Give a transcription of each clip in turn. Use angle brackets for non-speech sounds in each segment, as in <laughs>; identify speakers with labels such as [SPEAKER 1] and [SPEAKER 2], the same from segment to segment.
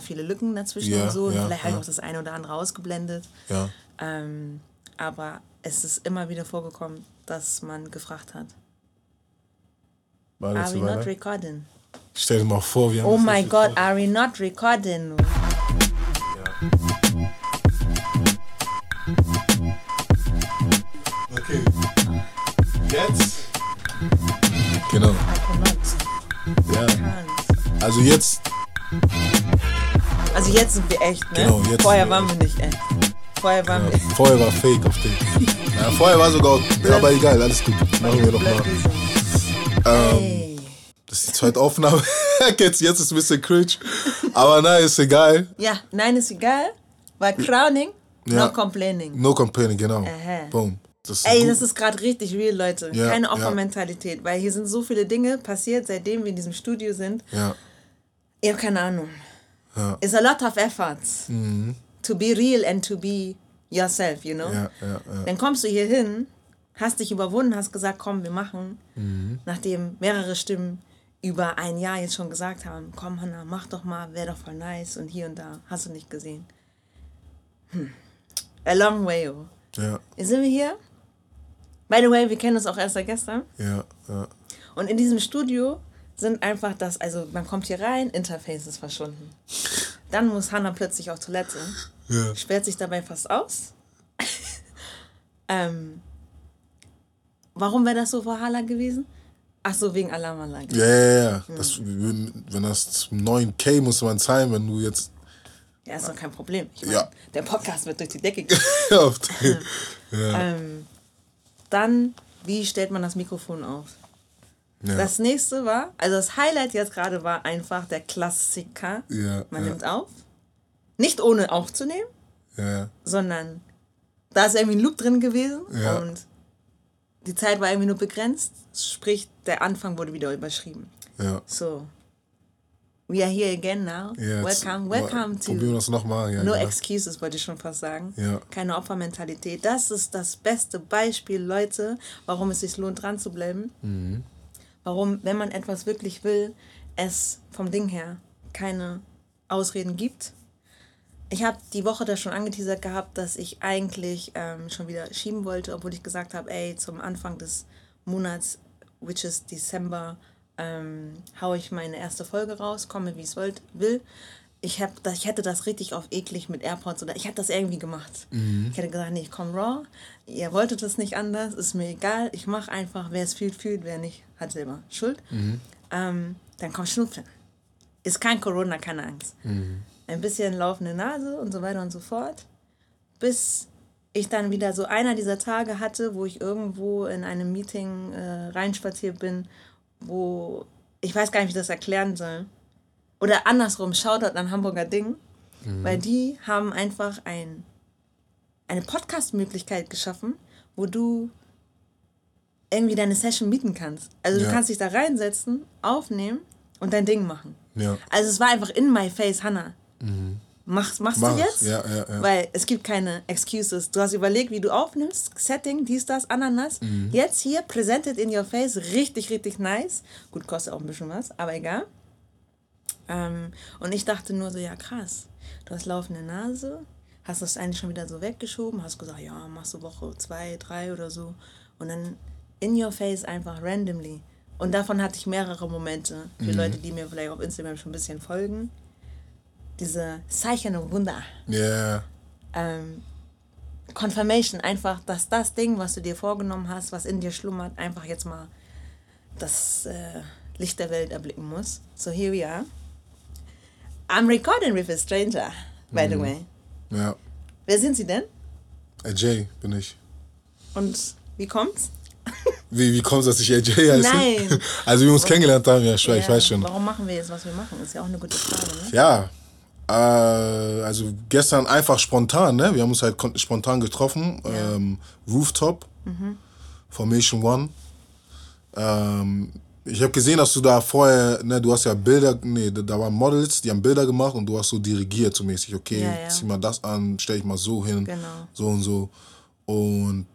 [SPEAKER 1] viele Lücken dazwischen
[SPEAKER 2] Ja,
[SPEAKER 1] und so. Und
[SPEAKER 2] ja,
[SPEAKER 1] vielleicht habe ich
[SPEAKER 2] ja.
[SPEAKER 1] auch das eine oder andere ausgeblendet. Ähm, aber es ist immer wieder vorgekommen, dass man gefragt hat, are we
[SPEAKER 2] weiter.
[SPEAKER 1] not recording?
[SPEAKER 2] Stell dir mal vor, wir haben
[SPEAKER 1] Oh my God,
[SPEAKER 2] recorded.
[SPEAKER 1] are we not recording?
[SPEAKER 2] Okay. Jetzt. Genau. Ja. Also jetzt.
[SPEAKER 1] Jetzt sind wir echt, ne?
[SPEAKER 2] Genau, jetzt
[SPEAKER 1] Vorher waren wir nicht echt. Vorher waren
[SPEAKER 2] Ja,
[SPEAKER 1] wir
[SPEAKER 2] vorher war Fake auf den. Ja, vorher war sogar. Aber egal, alles gut. Machen wir nochmal. Ähm, das ist die zweite Aufnahme. <laughs> jetzt, jetzt ist ein bisschen cringe. Aber nein, ist egal.
[SPEAKER 1] Ja, nein, ist egal. Weil Crowning,
[SPEAKER 2] Ja.
[SPEAKER 1] no complaining.
[SPEAKER 2] No complaining, genau.
[SPEAKER 1] Aha.
[SPEAKER 2] Boom. Das
[SPEAKER 1] Ey,
[SPEAKER 2] gut.
[SPEAKER 1] das ist gerade richtig real, Leute.
[SPEAKER 2] Ja,
[SPEAKER 1] Keine
[SPEAKER 2] ja.
[SPEAKER 1] Opfermentalität, weil hier sind so viele Dinge passiert, seitdem wir in diesem Studio sind.
[SPEAKER 2] Ja.
[SPEAKER 1] Ich habe keine Ahnung.
[SPEAKER 2] Ja. Mhm.
[SPEAKER 1] It's a lot of efforts to be real and to be yourself, you know?
[SPEAKER 2] Ja, ja, ja.
[SPEAKER 1] Dann kommst du hier hin, hast dich überwunden, hast gesagt, komm, wir machen.
[SPEAKER 2] Mhm.
[SPEAKER 1] Nachdem mehrere Stimmen über ein Jahr jetzt schon gesagt haben, komm Hanna, mach doch mal, wäre doch voll nice und hier und da, hast du nicht gesehen. Hm. A long way, oh.
[SPEAKER 2] Ja,
[SPEAKER 1] Jetzt sind wir hier. By the way, wir kennen uns auch erst seit gestern.
[SPEAKER 2] ja, ja.
[SPEAKER 1] Und in diesem Studio sind einfach das, also man kommt hier rein, Interface ist verschwunden. Dann muss Hannah plötzlich auf Toilette,
[SPEAKER 2] Ja.
[SPEAKER 1] sperrt sich dabei fast aus. ähm, warum wäre das so vor Hala gewesen? Ach so, wegen Alarmanlage.
[SPEAKER 2] Ja, ja, ja. Das, wenn wenn das 9K muss man zahlen, wenn du jetzt.
[SPEAKER 1] Ja, ist doch kein Problem. Ich meine,
[SPEAKER 2] Ja.
[SPEAKER 1] der Podcast wird durch die Decke gehen. <laughs> <laughs>
[SPEAKER 2] ja,
[SPEAKER 1] ähm, dann, wie stellt man das Mikrofon auf?
[SPEAKER 2] Ja,
[SPEAKER 1] Das nächste war, also das Highlight jetzt gerade war einfach der Klassiker.
[SPEAKER 2] ja,
[SPEAKER 1] Man
[SPEAKER 2] ja,
[SPEAKER 1] nimmt auf. Nicht ohne aufzunehmen, sondern da ist irgendwie ein Loop drin gewesen und die Zeit war irgendwie nur begrenzt. Sprich, der Anfang wurde wieder überschrieben. So, we are here again now. Welcome, welcome
[SPEAKER 2] Probieren wir
[SPEAKER 1] to
[SPEAKER 2] das nochmal.
[SPEAKER 1] No
[SPEAKER 2] genau.
[SPEAKER 1] Excuses, wollte ich schon fast sagen. Keine Opfermentalität. Das ist das beste Beispiel, Leute, warum es sich lohnt, dran zu bleiben.
[SPEAKER 2] Mhm.
[SPEAKER 1] Warum, wenn man etwas wirklich will, es vom Ding her keine Ausreden gibt. Ich habe die Woche da schon angeteasert gehabt, dass ich eigentlich ähm, schon wieder schieben wollte, obwohl ich gesagt habe, ey, zum Anfang des Monats, which is Dezember, ähm, haue ich meine erste Folge raus, komme wie es will. Ich, hab das, ich hätte das richtig auf eklig mit AirPods oder ich hätte das irgendwie gemacht. Ich hätte gesagt, nee, ich komme raw. Ihr wolltet es nicht anders, ist mir egal. Ich mache einfach, wer es fühlt, fühlt, wer nicht, hat selber Schuld. Ähm, dann kommt Schnupfen. Ist kein Corona, keine Angst. Ein bisschen laufende Nase und so weiter und so fort. Bis ich dann wieder so einer dieser Tage hatte, wo ich irgendwo in einem Meeting äh, reinspaziert bin, wo ich weiß gar nicht, wie ich das erklären soll. Oder andersrum, Shoutout an Hamburger Ding, weil die haben einfach ein, eine Podcast-Möglichkeit geschaffen, wo du irgendwie deine Session mieten kannst. Also du
[SPEAKER 2] Ja.
[SPEAKER 1] kannst dich da reinsetzen, aufnehmen und dein Ding machen.
[SPEAKER 2] Ja.
[SPEAKER 1] Also es war einfach in my face, Hannah. Mach's, machst
[SPEAKER 2] Mach
[SPEAKER 1] du jetzt?
[SPEAKER 2] Ja, ja, ja.
[SPEAKER 1] Weil es gibt keine Excuses. Du hast überlegt, wie du aufnimmst, Setting, dies, das, Ananas.
[SPEAKER 2] Mhm.
[SPEAKER 1] Jetzt hier, presented in your face, richtig, richtig nice. Gut, kostet auch ein bisschen was, aber egal. Ähm, und ich dachte nur so, ja krass, du hast laufende Nase, hast das eigentlich schon wieder so weggeschoben, hast gesagt, ja, machst du Woche zwei, drei oder so. Und dann in your face einfach randomly. Und davon hatte ich mehrere Momente. Für Leute, die mir vielleicht auf Instagram schon ein bisschen folgen. Diese Zeichen und Wunder
[SPEAKER 2] Ja,
[SPEAKER 1] ähm, Confirmation, einfach, dass das Ding, was du dir vorgenommen hast, was in dir schlummert, einfach jetzt mal das äh, Licht der Welt erblicken muss. So here we are. I'm recording with a stranger, by the way.
[SPEAKER 2] ja.
[SPEAKER 1] Wer sind Sie denn?
[SPEAKER 2] AJ bin ich.
[SPEAKER 1] Und wie kommt's? <laughs>
[SPEAKER 2] Wie, wie kommt es, dass ich AJ heiße?
[SPEAKER 1] Nein. <laughs>
[SPEAKER 2] Also, wie wir uns kennengelernt haben, ja, ich,
[SPEAKER 1] Ja,
[SPEAKER 2] weiß schon.
[SPEAKER 1] Warum machen wir jetzt, was wir machen? Ist ja auch eine gute Frage, ne?
[SPEAKER 2] Ja, äh, also gestern einfach spontan, ne? Wir haben uns halt spontan getroffen. Ähm, Rooftop, Formation One. Ähm, ich habe gesehen, dass du da vorher, ne, du hast ja Bilder, nee, da, waren Models, die haben Bilder gemacht und du hast so dirigiert, so mäßig, okay,
[SPEAKER 1] Ja, ja.
[SPEAKER 2] zieh mal das an, stell ich mal so hin,
[SPEAKER 1] Genau.
[SPEAKER 2] so und so. Und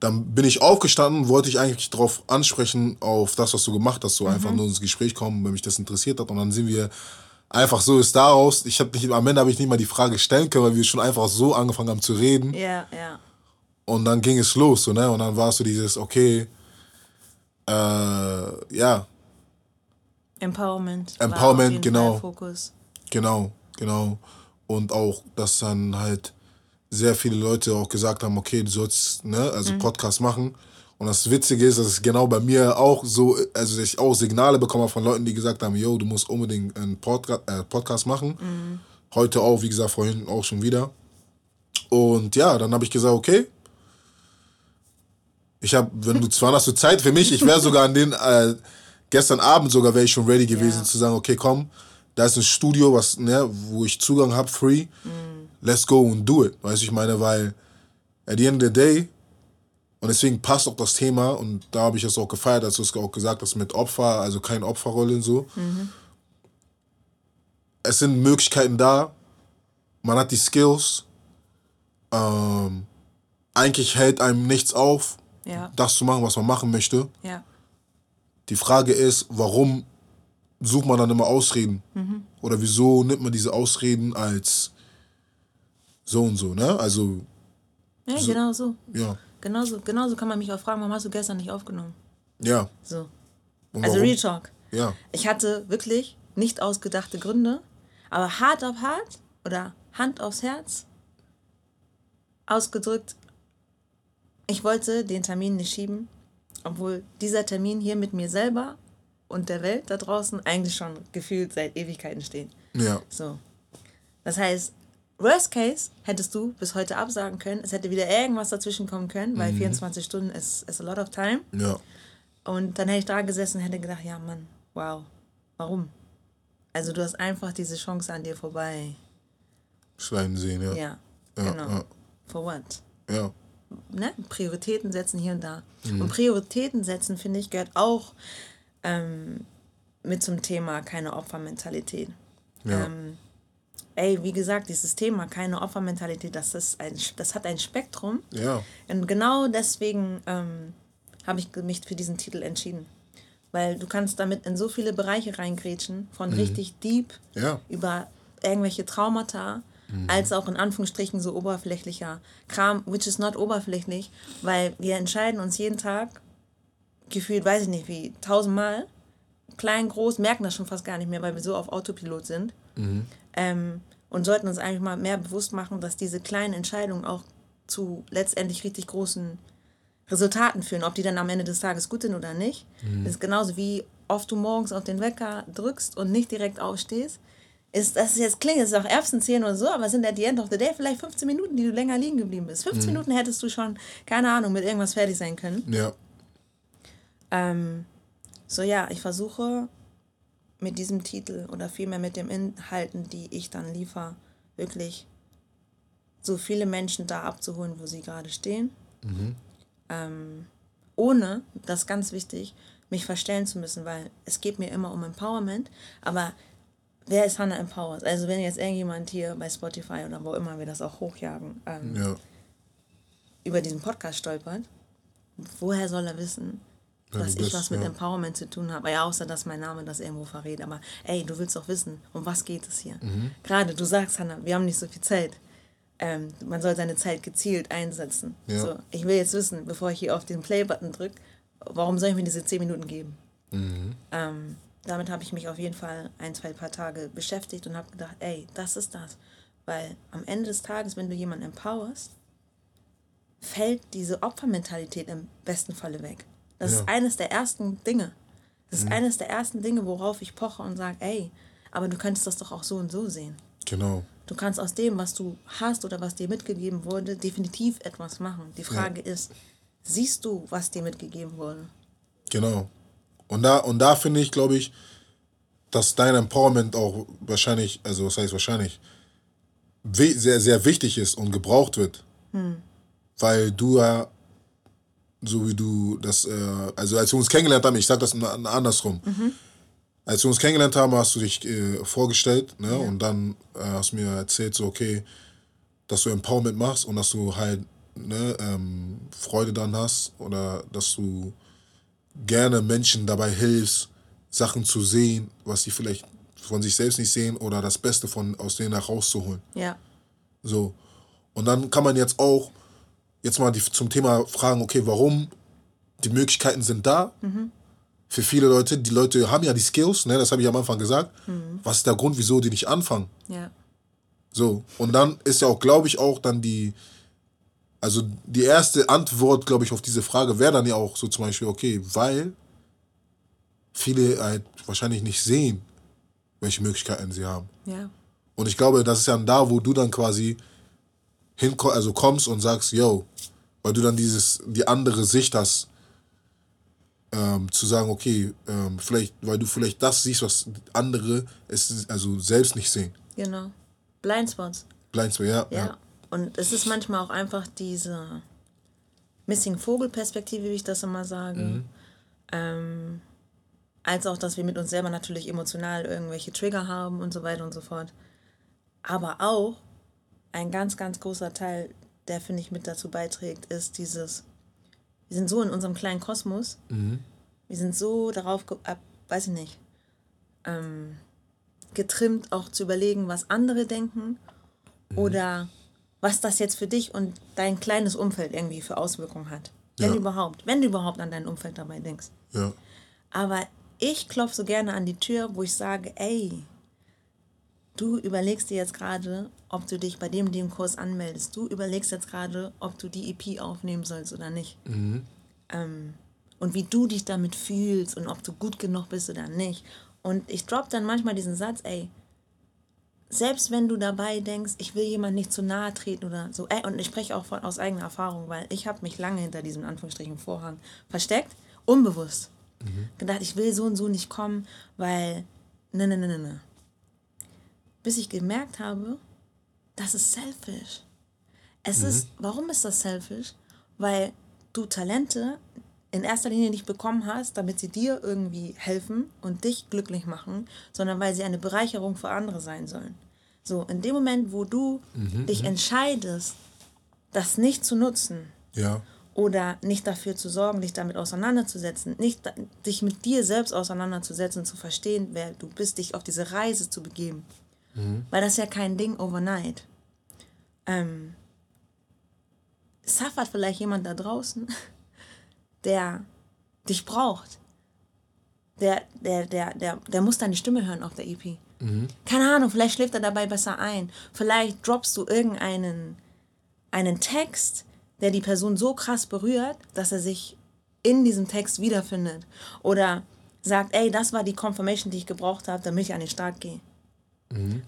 [SPEAKER 2] dann bin ich aufgestanden, wollte ich eigentlich darauf ansprechen, auf das, was du gemacht hast, so
[SPEAKER 1] Mhm.
[SPEAKER 2] einfach nur ins Gespräch kommen, wenn mich das interessiert hat. Und dann sind wir einfach so ist daraus, ich habe nicht, am Ende habe ich nicht mal die Frage stellen können, weil wir schon einfach so angefangen haben zu reden.
[SPEAKER 1] Ja, ja.
[SPEAKER 2] Und dann ging es los, so, ne? Und dann war es so dieses, okay, äh, ja.
[SPEAKER 1] Empowerment.
[SPEAKER 2] Empowerment, genau. Fokus. Genau, genau. Und auch, dass dann halt sehr viele Leute auch gesagt haben, okay, du sollst, ne, also mhm. Podcast machen. Und das Witzige ist, dass es genau bei mir auch so, also dass ich auch Signale bekomme von Leuten, die gesagt haben, yo, du musst unbedingt einen Podca äh, Podcast machen. Mhm. Heute auch, wie gesagt, vorhin auch schon wieder. Und ja, dann habe ich gesagt, okay. Ich habe, wenn du zwar hast du Zeit für mich, ich wäre sogar an den, äh, gestern Abend sogar wäre ich schon ready gewesen ja. zu sagen, okay, komm, da ist ein Studio, was, ne, wo ich Zugang habe, free. Mhm. Let's go and do it. Weißt du, ich meine, weil at the end of the day, und deswegen passt auch das Thema, und da habe ich es auch gefeiert, als du es auch gesagt hast, mit Opfer, also keine Opferrolle und so. Mhm. Es sind Möglichkeiten da, man hat die Skills, ähm, eigentlich hält einem nichts auf, ja. das zu machen, was man machen möchte. Ja. Die Frage ist, warum sucht man dann immer Ausreden? Mhm. Oder wieso nimmt man diese Ausreden als so und so, ne? Also.
[SPEAKER 1] Ja, so, genau so. Ja. Genauso, genauso kann man mich auch fragen, warum hast du gestern nicht aufgenommen? Ja. So. Also Real Talk. Ja. Ich hatte wirklich nicht ausgedachte Gründe, aber hart auf hart oder Hand aufs Herz ausgedrückt, ich wollte den Termin nicht schieben, obwohl dieser Termin hier mit mir selber und der Welt da draußen eigentlich schon gefühlt seit Ewigkeiten steht. Ja. So. Das heißt, Worst Case hättest du bis heute absagen können. Es hätte wieder irgendwas dazwischen kommen können, weil mhm. 24 Stunden ist, ist a lot of time. Ja. Und dann hätte ich da gesessen und hätte gedacht, ja Mann, wow, warum? Also du hast einfach diese Chance an dir vorbei.
[SPEAKER 2] Schleimen sehen, ja. Ja, ja
[SPEAKER 1] genau. Ja. For what? Ja. Ne? Prioritäten setzen hier und da. Mhm. Und Prioritäten setzen, finde ich, gehört auch ähm, mit zum Thema keine Opfermentalität. Ja. Ähm, ey, wie gesagt, dieses Thema, keine Opfermentalität, das, ist ein, das hat ein Spektrum. Ja. Und genau deswegen ähm, habe ich mich für diesen Titel entschieden. Weil du kannst damit in so viele Bereiche reingrätschen, von mhm. richtig deep ja. über irgendwelche Traumata, mhm. als auch in Anführungsstrichen so oberflächlicher Kram, which is not oberflächlich, weil wir entscheiden uns jeden Tag, gefühlt, weiß ich nicht wie, tausendmal, klein, groß, merken das schon fast gar nicht mehr, weil wir so auf Autopilot sind. Mhm. Ähm, und sollten uns eigentlich mal mehr bewusst machen, dass diese kleinen Entscheidungen auch zu letztendlich richtig großen Resultaten führen. Ob die dann am Ende des Tages gut sind oder nicht. Mhm. Das ist genauso wie oft du morgens auf den Wecker drückst und nicht direkt aufstehst. Ist, das jetzt klingt, es ist auch Erbsenzählen oder so, aber es sind at the end of the day vielleicht 15 Minuten, die du länger liegen geblieben bist. 15 mhm. Minuten hättest du schon, keine Ahnung, mit irgendwas fertig sein können. Ja. Ähm, so ja, ich versuche mit diesem Titel oder vielmehr mit den Inhalten, die ich dann liefere, wirklich so viele Menschen da abzuholen, wo sie gerade stehen. Mhm. Ähm, ohne, das ist ganz wichtig, mich verstellen zu müssen, weil es geht mir immer um Empowerment, aber wer ist Hannah Empowered? Also wenn jetzt irgendjemand hier bei Spotify oder wo immer wir das auch hochjagen, ähm, ja. über diesen Podcast stolpert, woher soll er wissen, dass bist, ich was mit ja. Empowerment zu tun habe. Ja, außer dass mein Name das irgendwo verrät. Aber ey, du willst doch wissen, um was geht es hier? Mhm. Gerade du sagst, Hannah, wir haben nicht so viel Zeit. Ähm, man soll seine Zeit gezielt einsetzen. So, ich will jetzt wissen, bevor ich hier auf den Play-Button drücke, warum soll ich mir diese 10 Minuten geben? Mhm. Ähm, damit habe ich mich auf jeden Fall ein, zwei paar Tage beschäftigt und habe gedacht, ey, das ist das. Weil am Ende des Tages, wenn du jemanden empowerst, fällt diese Opfermentalität im besten Falle weg. Das ja. ist eines der ersten Dinge. Das ist mhm. eines der ersten Dinge, worauf ich poche und sage, ey, aber du könntest das doch auch so und so sehen. Genau. Du kannst aus dem, was du hast oder was dir mitgegeben wurde, definitiv etwas machen. Die Frage ja. ist, siehst du, was dir mitgegeben wurde?
[SPEAKER 2] Genau. Und da, und da finde ich, glaube ich, dass dein Empowerment auch wahrscheinlich, also was heißt wahrscheinlich, sehr, sehr wichtig ist und gebraucht wird. Hm. Weil du ja so wie du das, äh, also als wir uns kennengelernt haben, ich sag das andersrum. Mhm. Als wir uns kennengelernt haben, hast du dich äh, vorgestellt ne? Ja. und dann äh, hast du mir erzählt, so okay, dass du Empowerment machst und dass du halt ne, ähm, Freude dann hast oder dass du gerne Menschen dabei hilfst, Sachen zu sehen, was sie vielleicht von sich selbst nicht sehen oder das Beste von, aus denen herauszuholen.
[SPEAKER 1] Ja.
[SPEAKER 2] So. Und dann kann man jetzt auch jetzt mal die, zum Thema fragen, okay, warum die Möglichkeiten sind da.
[SPEAKER 1] Mhm.
[SPEAKER 2] Für viele Leute, die Leute haben ja die Skills, ne, das habe ich am Anfang gesagt.
[SPEAKER 1] Mhm.
[SPEAKER 2] Was ist der Grund, wieso die nicht anfangen?
[SPEAKER 1] Ja.
[SPEAKER 2] So, und dann ist ja auch, glaube ich, auch dann die, also die erste Antwort, glaube ich, auf diese Frage wäre dann ja auch so zum Beispiel, okay, weil viele halt wahrscheinlich nicht sehen, welche Möglichkeiten sie haben.
[SPEAKER 1] Ja.
[SPEAKER 2] Und ich glaube, das ist ja da, wo du dann quasi hinko also kommst und sagst, yo, weil du dann dieses, die andere Sicht hast, ähm, zu sagen, okay, ähm, vielleicht, weil du vielleicht das siehst, was andere es also selbst nicht sehen.
[SPEAKER 1] Genau. Blindspots.
[SPEAKER 2] Blindspots, ja,
[SPEAKER 1] Ja.
[SPEAKER 2] ja.
[SPEAKER 1] Und es ist manchmal auch einfach diese Missing Vogel-Perspektive, wie ich das immer sage. Ähm, als auch, dass wir mit uns selber natürlich emotional irgendwelche Trigger haben und so weiter und so fort. Aber auch ein ganz, ganz großer Teil, der, finde ich, mit dazu beiträgt, ist dieses, wir sind so in unserem kleinen Kosmos, wir sind so darauf, ab, weiß ich nicht, ähm, getrimmt, auch zu überlegen, was andere denken oder was das jetzt für dich und dein kleines Umfeld irgendwie für Auswirkungen hat. Wenn
[SPEAKER 2] Ja.
[SPEAKER 1] überhaupt, wenn du überhaupt an dein Umfeld dabei denkst.
[SPEAKER 2] ja.
[SPEAKER 1] Aber ich klopfe so gerne an die Tür, wo ich sage, ey, du überlegst dir jetzt gerade, ob du dich bei dem, dem Kurs anmeldest. Du überlegst jetzt gerade, ob du die EP aufnehmen sollst oder nicht. Ähm, und wie du dich damit fühlst und ob du gut genug bist oder nicht. Und ich drop dann manchmal diesen Satz, ey, selbst wenn du dabei denkst, ich will jemand nicht zu nahe treten oder so, ey, und ich spreche auch von, aus eigener Erfahrung, weil ich habe mich lange hinter diesem Anführungsstrichen Vorhang versteckt, unbewusst. Gedacht, ich will so und so nicht kommen, weil, ne, ne, ne, ne, ne. Bis ich gemerkt habe, das ist selfish. Es ist, warum ist das selfish? Weil du Talente in erster Linie nicht bekommen hast, damit sie dir irgendwie helfen und dich glücklich machen, sondern weil sie eine Bereicherung für andere sein sollen. So, in dem Moment, wo du dich entscheidest, das nicht zu nutzen
[SPEAKER 2] Ja,
[SPEAKER 1] oder nicht dafür zu sorgen, dich damit auseinanderzusetzen, nicht dich mit dir selbst auseinanderzusetzen, zu verstehen, wer du bist, dich auf diese Reise zu begeben. Weil das ja kein Ding overnight. Ähm, suffert vielleicht jemand da draußen, der dich braucht. Der, der, der, der, der muss deine Stimme hören auf der EP. Keine Ahnung, vielleicht schläft er dabei besser ein. Vielleicht droppst du irgendeinen einen Text, der die Person so krass berührt, dass er sich in diesem Text wiederfindet. Oder sagt, ey, das war die Confirmation, die ich gebraucht habe, damit ich an den Start gehe.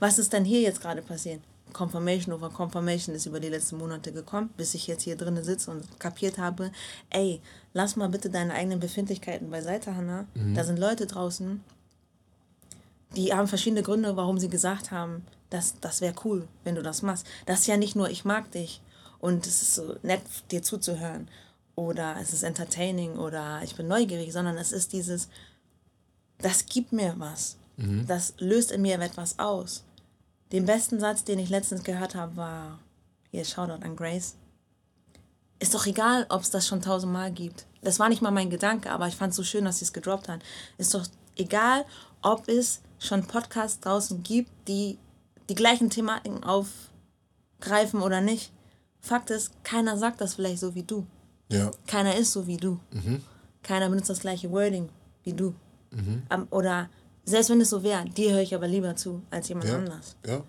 [SPEAKER 1] Was ist denn hier jetzt gerade passiert? Confirmation over Confirmation ist über die letzten Monate gekommen, bis ich jetzt hier drinnen sitze und kapiert habe, ey, lass mal bitte deine eigenen Befindlichkeiten beiseite, Hannah. Da sind Leute draußen, die haben verschiedene Gründe, warum sie gesagt haben, das, das wäre cool, wenn du das machst. Das ist ja nicht nur, ich mag dich und es ist so nett, dir zuzuhören oder es ist entertaining oder ich bin neugierig, sondern es ist dieses, das gibt mir was. Das löst in mir etwas aus. Den besten Satz, den ich letztens gehört habe, war, hier, Shoutout an Grace. Ist doch egal, ob es das schon tausendmal gibt. Das war nicht mal mein Gedanke, aber ich fand es so schön, dass sie es gedroppt hat. Ist doch egal, ob es schon Podcasts draußen gibt, die die gleichen Thematiken aufgreifen oder nicht. Fakt ist, keiner sagt das vielleicht so wie du.
[SPEAKER 2] ja,
[SPEAKER 1] Keiner ist so wie du. Keiner benutzt das gleiche Wording wie du. Am- Oder selbst wenn es so wäre, dir höre ich aber lieber zu als jemand
[SPEAKER 2] ja,
[SPEAKER 1] anders.
[SPEAKER 2] ja.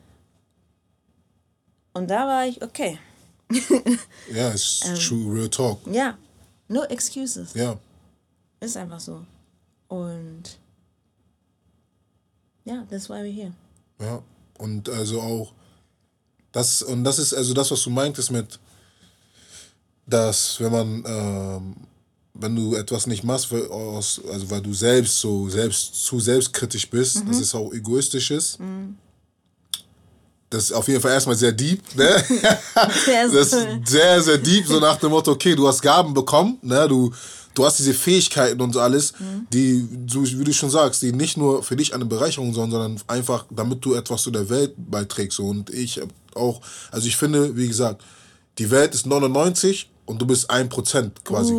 [SPEAKER 1] Und da war ich, okay, <laughs>
[SPEAKER 2] Ja, ist
[SPEAKER 1] Ähm.
[SPEAKER 2] true, real talk.
[SPEAKER 1] ja, no excuses.
[SPEAKER 2] Ja,
[SPEAKER 1] Ist einfach so. Und ja, that's why we're here.
[SPEAKER 2] ja. Und also auch, das, und das ist also das, was du meintest mit, dass wenn man, ähm, wenn du etwas nicht machst, weil, aus, also weil du selbst so selbst zu selbstkritisch bist, das ist auch egoistisch ist. Das ist auf jeden Fall erstmal sehr deep, ne? <laughs>
[SPEAKER 1] Sehr,
[SPEAKER 2] Das ist sehr, sehr deep, so nach dem Motto, okay, du hast Gaben bekommen, ne? du, du hast diese Fähigkeiten und so alles, die, so wie du schon sagst, die nicht nur für dich eine Bereicherung sind, sondern einfach, damit du etwas zu der Welt beiträgst. Und ich auch, also ich finde, wie gesagt, die Welt ist 99 und du bist 1% quasi.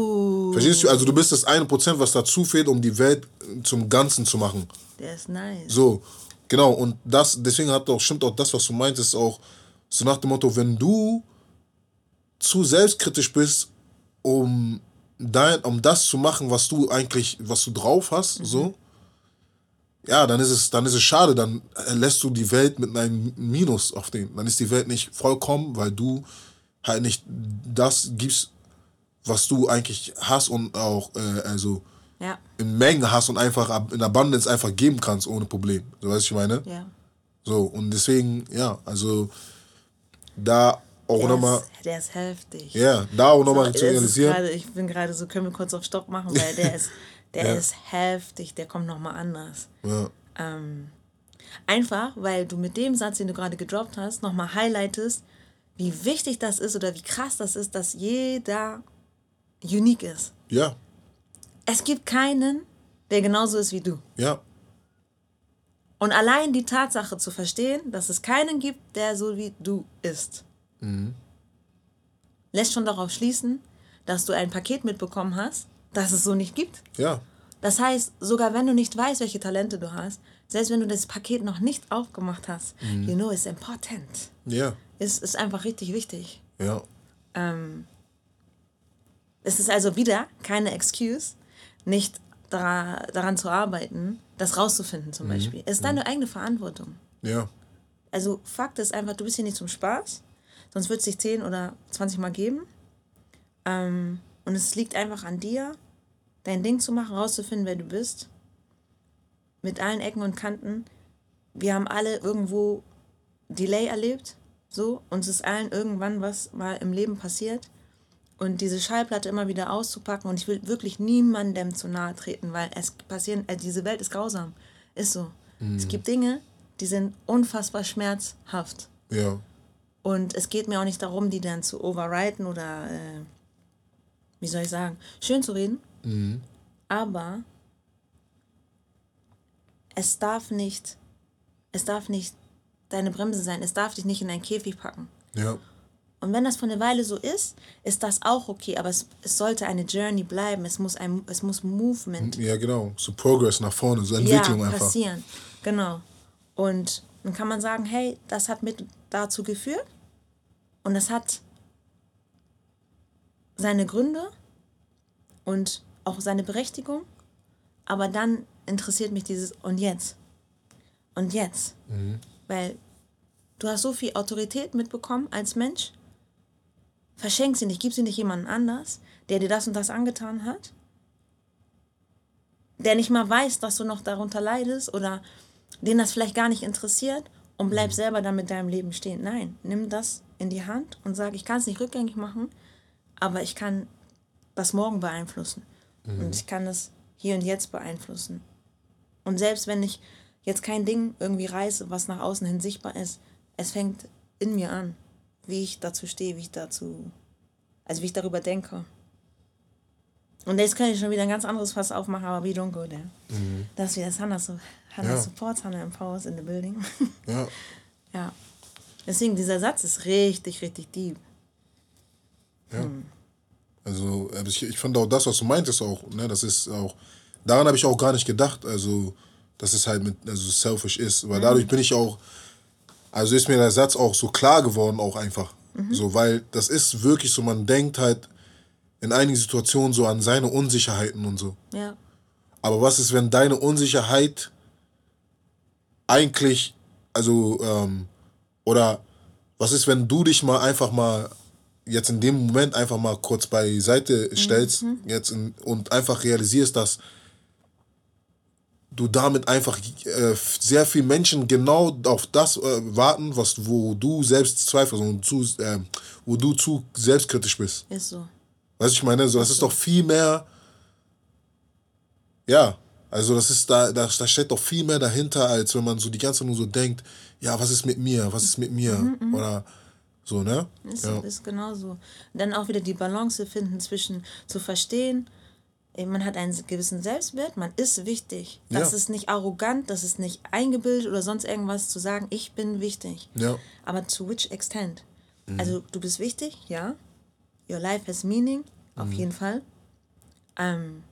[SPEAKER 2] Verstehst du? Also du bist das 1%, was dazu fehlt, um die Welt zum Ganzen zu machen.
[SPEAKER 1] Der ist nice.
[SPEAKER 2] So. Genau, und das, deswegen hat auch, stimmt auch das, was du meintest, auch so nach dem Motto, wenn du zu selbstkritisch bist, um, dein, um das zu machen, was du eigentlich, was du drauf hast, mhm. so, ja, dann ist es, dann ist es schade, dann lässt du die Welt mit einem Minus auf den. Dann ist die Welt nicht vollkommen, weil du halt nicht das gibst, was du eigentlich hast und auch, äh, also ja. in Mengen hast und einfach in Abundance einfach geben kannst ohne Problem. So weißt du, ich meine? Ja. So, und deswegen, ja, also da auch nochmal.
[SPEAKER 1] Der ist heftig.
[SPEAKER 2] Ja, da auch nochmal so, zu realisieren.
[SPEAKER 1] Grade, ich bin gerade so, können wir kurz auf Stopp machen, weil der <laughs> ist, der ja. ist heftig, der kommt nochmal anders. Ja. Ähm, einfach, weil du mit dem Satz, den du gerade gedroppt hast, nochmal highlightest, wie wichtig das ist oder wie krass das ist, dass jeder unique ist. Ja. Es gibt keinen, der genauso ist wie du. Ja. Und allein die Tatsache zu verstehen, dass es keinen gibt, der so wie du ist, mhm. lässt schon darauf schließen, dass du ein Paket mitbekommen hast, das es so nicht gibt. Ja. Das heißt, sogar wenn du nicht weißt, welche Talente du hast, selbst wenn du das Paket noch nicht aufgemacht hast, mhm. you know, it's important. Ja. Ist, ist einfach richtig wichtig. Ja. Ähm, es ist also wieder keine Excuse, nicht dara daran zu arbeiten, das rauszufinden zum mhm. Beispiel. Es ist mhm. deine eigene Verantwortung. Ja. Also Fakt ist einfach, du bist hier nicht zum Spaß, sonst wird es dich 10 oder 20 Mal geben. Ähm, und es liegt einfach an dir, dein Ding zu machen, rauszufinden, wer du bist. Mit allen Ecken und Kanten. Wir haben alle irgendwo Delay erlebt. So, uns ist allen irgendwann was mal im Leben passiert und diese Schallplatte immer wieder auszupacken und ich will wirklich niemandem zu nahe treten, weil es passieren, äh, diese Welt ist grausam, ist so. Mhm. Es gibt Dinge, die sind unfassbar schmerzhaft. Ja. Und es geht mir auch nicht darum, die dann zu overwriten oder, äh, wie soll ich sagen, schön zu reden. Mhm. Aber es darf nicht, es darf nicht deine Bremse sein, es darf dich nicht in einen Käfig packen. Ja. Und wenn das für eine Weile so ist, ist das auch okay, aber es, es sollte eine Journey bleiben. Es muss ein es muss Movement.
[SPEAKER 2] Ja, genau. So Progress nach vorne, so Entwicklung
[SPEAKER 1] ja, einfach. passieren. Genau. Und dann kann man sagen, hey, das hat mit dazu geführt und es hat seine Gründe und auch seine Berechtigung, aber dann interessiert mich dieses und jetzt. Und jetzt. Mhm. Weil du hast so viel Autorität mitbekommen als Mensch Verschenk sie nicht, gib sie nicht jemandem anders, der dir das und das angetan hat, der nicht mal weiß, dass du noch darunter leidest oder den das vielleicht gar nicht interessiert und bleib mhm. selber dann mit deinem Leben stehen. Nein, nimm das in die Hand und sag, ich kann es nicht rückgängig machen, aber ich kann das morgen beeinflussen mhm. und ich kann es hier und jetzt beeinflussen. Und selbst wenn ich jetzt kein Ding irgendwie reiße, was nach außen hin sichtbar ist, es fängt in mir an wie ich dazu stehe, wie ich dazu, also wie ich darüber denke. Und jetzt kann ich schon wieder ein ganz anderes Fass aufmachen, aber we don't go there. Mhm. Das ist wieder das Hannah, so, Hannah ja. Supports, Hannah Empowers in the building. <laughs> ja. ja. Deswegen, dieser Satz ist richtig, richtig deep.
[SPEAKER 2] Ja. Hm. Also, ich, ich fand auch das, was du meintest, auch, ne, das ist auch, daran habe ich auch gar nicht gedacht, also, dass es halt mit, also selfish ist, weil dadurch bin ich auch, also ist mir der Satz auch so klar geworden, auch einfach. Mhm. So, weil das ist wirklich so, man denkt halt in einigen Situationen so an seine Unsicherheiten und so. Ja. Aber was ist, wenn deine Unsicherheit eigentlich, also, ähm, oder was ist, wenn du dich mal einfach mal jetzt in dem Moment einfach mal kurz beiseite stellst mhm. jetzt in, und einfach realisierst, dass du damit einfach äh, sehr viele Menschen genau auf das äh, warten, was wo du selbst zweifelst und zu, äh, wo du zu selbstkritisch bist. Ist so. Weißt du, ich meine, so, das ist, doch viel mehr. Ja, also das ist da, da, da steht doch viel mehr dahinter, als wenn man so die ganze Zeit nur so denkt, ja, was ist mit mir, was ist mit mir? Mhm, mhm. Oder so, ne?
[SPEAKER 1] Ist,
[SPEAKER 2] ja.
[SPEAKER 1] ist genau so. Dann auch wieder die Balance finden zwischen zu verstehen, man hat einen gewissen Selbstwert, man ist wichtig. Das ja. ist nicht arrogant, das ist nicht eingebildet oder sonst irgendwas zu sagen, ich bin wichtig. Ja. Aber to which extent? Mhm. Also du bist wichtig, ja. Your life has meaning, auf mhm. jeden Fall. Ähm,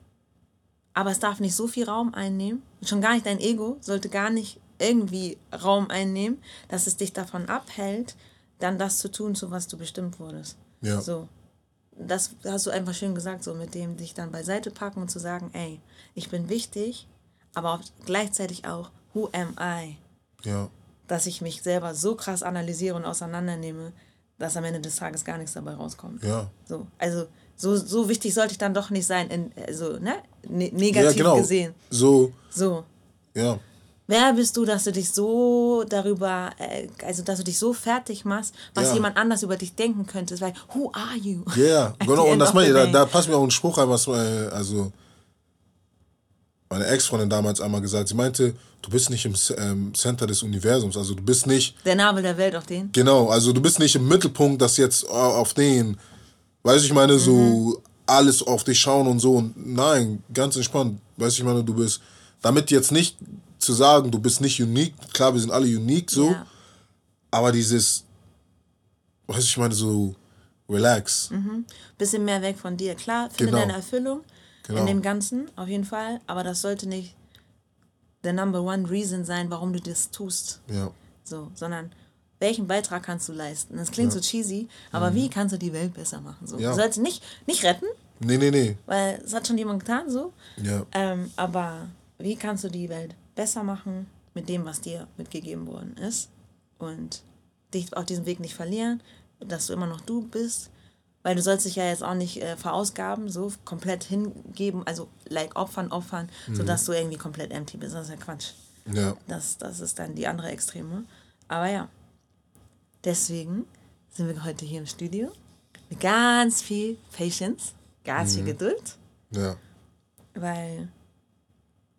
[SPEAKER 1] aber es darf nicht so viel Raum einnehmen. Schon gar nicht dein Ego sollte gar nicht irgendwie Raum einnehmen, dass es dich davon abhält, dann das zu tun, zu was du bestimmt wurdest.
[SPEAKER 2] Ja.
[SPEAKER 1] So. Das hast du einfach schön gesagt, so mit dem dich dann beiseite packen und zu sagen, ey, ich bin wichtig, aber auch gleichzeitig auch, who am I?
[SPEAKER 2] Ja.
[SPEAKER 1] Dass ich mich selber so krass analysiere und auseinandernehme, dass am Ende des Tages gar nichts dabei rauskommt.
[SPEAKER 2] Ja.
[SPEAKER 1] So, also so, so wichtig sollte ich dann doch nicht sein, in, also, ne? Ne negativ
[SPEAKER 2] ja, genau.
[SPEAKER 1] gesehen.
[SPEAKER 2] So,
[SPEAKER 1] So.
[SPEAKER 2] ja.
[SPEAKER 1] Wer bist du, dass du dich so darüber, äh, also dass du dich so fertig machst, was
[SPEAKER 2] Ja.
[SPEAKER 1] jemand anders über dich denken könnte? Weil, who are you?
[SPEAKER 2] Ja, <laughs>
[SPEAKER 1] At
[SPEAKER 2] genau. Und das meine da, da passt mir auch ein Spruch ein, was äh, also meine Ex-Freundin damals einmal gesagt. Sie meinte, du bist nicht im ähm, Center des Universums, also du bist nicht
[SPEAKER 1] Der Nabel der Welt auf den.
[SPEAKER 2] Genau, also du bist nicht im Mittelpunkt, dass jetzt äh, auf den, weiß ich meine, so
[SPEAKER 1] Mhm.
[SPEAKER 2] alles auf dich schauen und so. Und nein, ganz entspannt. Weiß ich meine, du bist, damit jetzt nicht zu sagen, du bist nicht unique. Klar, wir sind alle unique so,
[SPEAKER 1] Ja.
[SPEAKER 2] aber dieses, weiß ich meine, so relax.
[SPEAKER 1] Bisschen mehr weg von dir. Klar, finde
[SPEAKER 2] Genau.
[SPEAKER 1] deine Erfüllung
[SPEAKER 2] Genau.
[SPEAKER 1] in dem Ganzen, auf jeden Fall. Aber das sollte nicht der Number One Reason sein, warum du das tust.
[SPEAKER 2] Ja,
[SPEAKER 1] So, sondern welchen Beitrag kannst du leisten? Das klingt so cheesy, aber wie kannst du die Welt besser machen? So.
[SPEAKER 2] Mhm. Ja.
[SPEAKER 1] Du sollst nicht, nicht retten,
[SPEAKER 2] nee, nee, nee.
[SPEAKER 1] weil es hat schon jemand getan, so.
[SPEAKER 2] Ja,
[SPEAKER 1] Ähm, aber wie kannst du die Welt besser machen mit dem, was dir mitgegeben worden ist? Und dich auf diesem Weg nicht verlieren, dass du immer noch du bist. Weil du sollst dich ja jetzt auch nicht äh, verausgaben, so komplett hingeben, also like opfern, opfern, sodass du irgendwie komplett empty bist. Das ist ja Quatsch.
[SPEAKER 2] ja,
[SPEAKER 1] Das, das ist dann die andere Extreme. Aber ja, deswegen sind wir heute hier im Studio mit ganz viel Patience, ganz viel Geduld
[SPEAKER 2] ja,
[SPEAKER 1] weil,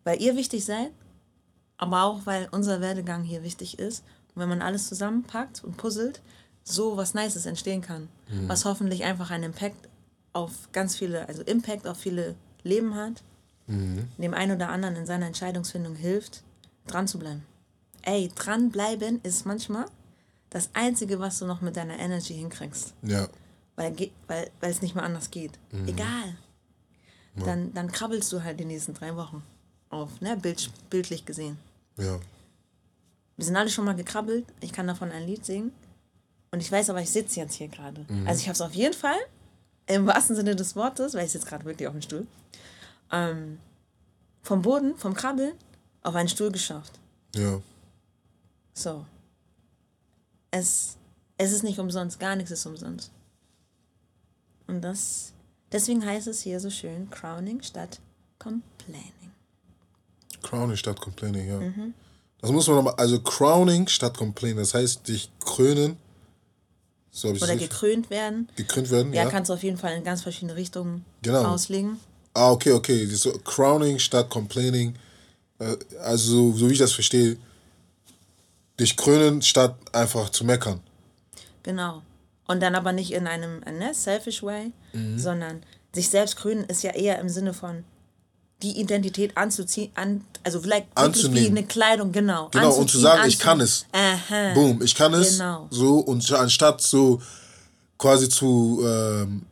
[SPEAKER 1] weil ihr wichtig seid, aber auch weil unser Werdegang hier wichtig ist. Und wenn man alles zusammenpackt und puzzelt, so was Nices entstehen kann, was hoffentlich einfach einen Impact auf ganz viele, also Impact auf viele Leben hat, dem einen oder anderen in seiner Entscheidungsfindung hilft, dran zu bleiben. Ey, dranbleiben ist manchmal das Einzige, was du noch mit deiner Energy hinkriegst.
[SPEAKER 2] Ja,
[SPEAKER 1] weil, weil, weil es nicht mehr anders geht. Egal. Dann, dann krabbelst du halt die nächsten drei Wochen auf, ne? Bild, bildlich gesehen.
[SPEAKER 2] ja,
[SPEAKER 1] Wir sind alle schon mal gekrabbelt. Ich kann davon ein Lied singen. Und ich weiß aber, ich sitze jetzt hier gerade. Also ich habe es auf jeden Fall, im wahrsten Sinne des Wortes, weil ich sitze gerade wirklich auf dem Stuhl, ähm, vom Boden, vom Krabbeln, auf einen Stuhl geschafft.
[SPEAKER 2] ja,
[SPEAKER 1] So. Es, es ist nicht umsonst, gar nichts ist umsonst. Und das, deswegen heißt es hier so schön Crowning statt Complaining.
[SPEAKER 2] Crowning statt Complaining, ja. Das muss man nochmal, also Crowning statt Complaining, das heißt dich krönen. So
[SPEAKER 1] Oder gekrönt werden.
[SPEAKER 2] gekrönt werden,
[SPEAKER 1] Ja,
[SPEAKER 2] ja.
[SPEAKER 1] kannst du auf jeden Fall in ganz verschiedene Richtungen
[SPEAKER 2] Genau.
[SPEAKER 1] auslegen.
[SPEAKER 2] Ah, okay, okay. So, crowning statt complaining. Äh, Also, so wie ich das verstehe, dich krönen statt einfach zu meckern.
[SPEAKER 1] Genau. Und dann aber nicht in einem ne, selfish way,
[SPEAKER 2] Mhm.
[SPEAKER 1] sondern sich selbst krönen ist ja eher im Sinne von die Identität anzuziehen, an, also vielleicht wie eine Kleidung, genau.
[SPEAKER 2] Genau, und zu
[SPEAKER 1] Anzuziehen,
[SPEAKER 2] sagen, ich kann es.
[SPEAKER 1] Aha.
[SPEAKER 2] Boom, ich kann es.
[SPEAKER 1] Genau.
[SPEAKER 2] So, und anstatt so quasi zu, ähm,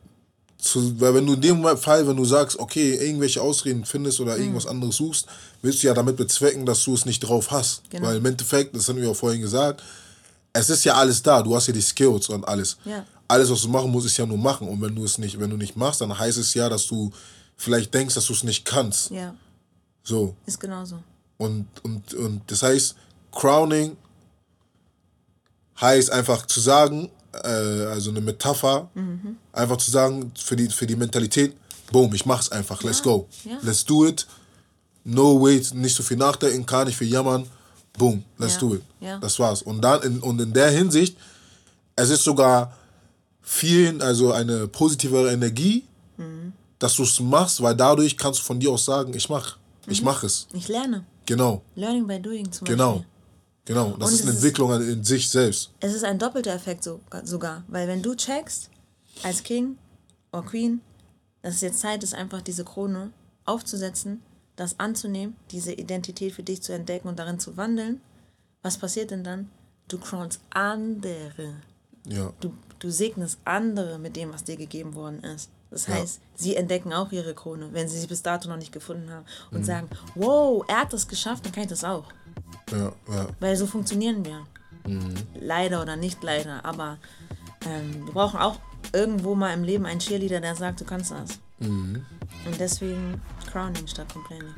[SPEAKER 2] zu, weil wenn du in dem Fall, wenn du sagst, okay, irgendwelche Ausreden findest
[SPEAKER 1] Mhm.
[SPEAKER 2] oder irgendwas anderes suchst, willst du ja damit bezwecken, dass du es nicht drauf hast.
[SPEAKER 1] Genau.
[SPEAKER 2] Weil im Endeffekt, das haben wir ja vorhin gesagt, es ist ja alles da, du hast ja die Skills und alles.
[SPEAKER 1] Ja.
[SPEAKER 2] Alles, was du machen musst, ist ja nur machen. Und wenn du es nicht, wenn du nicht machst, dann heißt es ja, dass du vielleicht denkst, dass du es nicht kannst.
[SPEAKER 1] Ja,
[SPEAKER 2] So.
[SPEAKER 1] ist genauso.
[SPEAKER 2] Und, und, und das heißt, Crowning heißt einfach zu sagen, äh, also eine Metapher, einfach zu sagen für die, für die Mentalität, boom, ich mach's einfach, let's go.
[SPEAKER 1] ja.
[SPEAKER 2] Let's do it. No wait, nicht so viel nachdenken, kann nicht viel jammern. Boom, let's
[SPEAKER 1] Ja,
[SPEAKER 2] do it.
[SPEAKER 1] ja.
[SPEAKER 2] Das war's. Und dann in, und in der Hinsicht, es ist sogar vielen, also eine positivere Energie,
[SPEAKER 1] Mhm.
[SPEAKER 2] Dass du es machst, weil dadurch kannst du von dir aus sagen, ich mach, ich
[SPEAKER 1] Mhm.
[SPEAKER 2] mach es.
[SPEAKER 1] Ich lerne.
[SPEAKER 2] Genau.
[SPEAKER 1] Learning by doing zum
[SPEAKER 2] Genau.
[SPEAKER 1] Beispiel.
[SPEAKER 2] Genau. Das
[SPEAKER 1] Und
[SPEAKER 2] ist eine
[SPEAKER 1] ist-
[SPEAKER 2] Entwicklung an- in sich selbst.
[SPEAKER 1] Es ist ein doppelter Effekt so, sogar, weil wenn du checkst, als King oder Queen, dass es jetzt Zeit ist, einfach diese Krone aufzusetzen, das anzunehmen, diese Identität für dich zu entdecken und darin zu wandeln, was passiert denn dann? Du crownst andere.
[SPEAKER 2] Ja.
[SPEAKER 1] Du, du segnest andere mit dem, was dir gegeben worden ist. Das heißt, ja. sie entdecken auch ihre Krone, wenn sie sie bis dato noch nicht gefunden haben und mhm. sagen, wow, er hat das geschafft, dann kann ich das auch.
[SPEAKER 2] Ja, ja.
[SPEAKER 1] Weil so funktionieren wir. Mhm. Leider oder nicht leider, aber ähm, wir brauchen auch irgendwo mal im Leben einen Cheerleader, der sagt, du kannst das. Mhm. Und deswegen Crowning statt Complaining.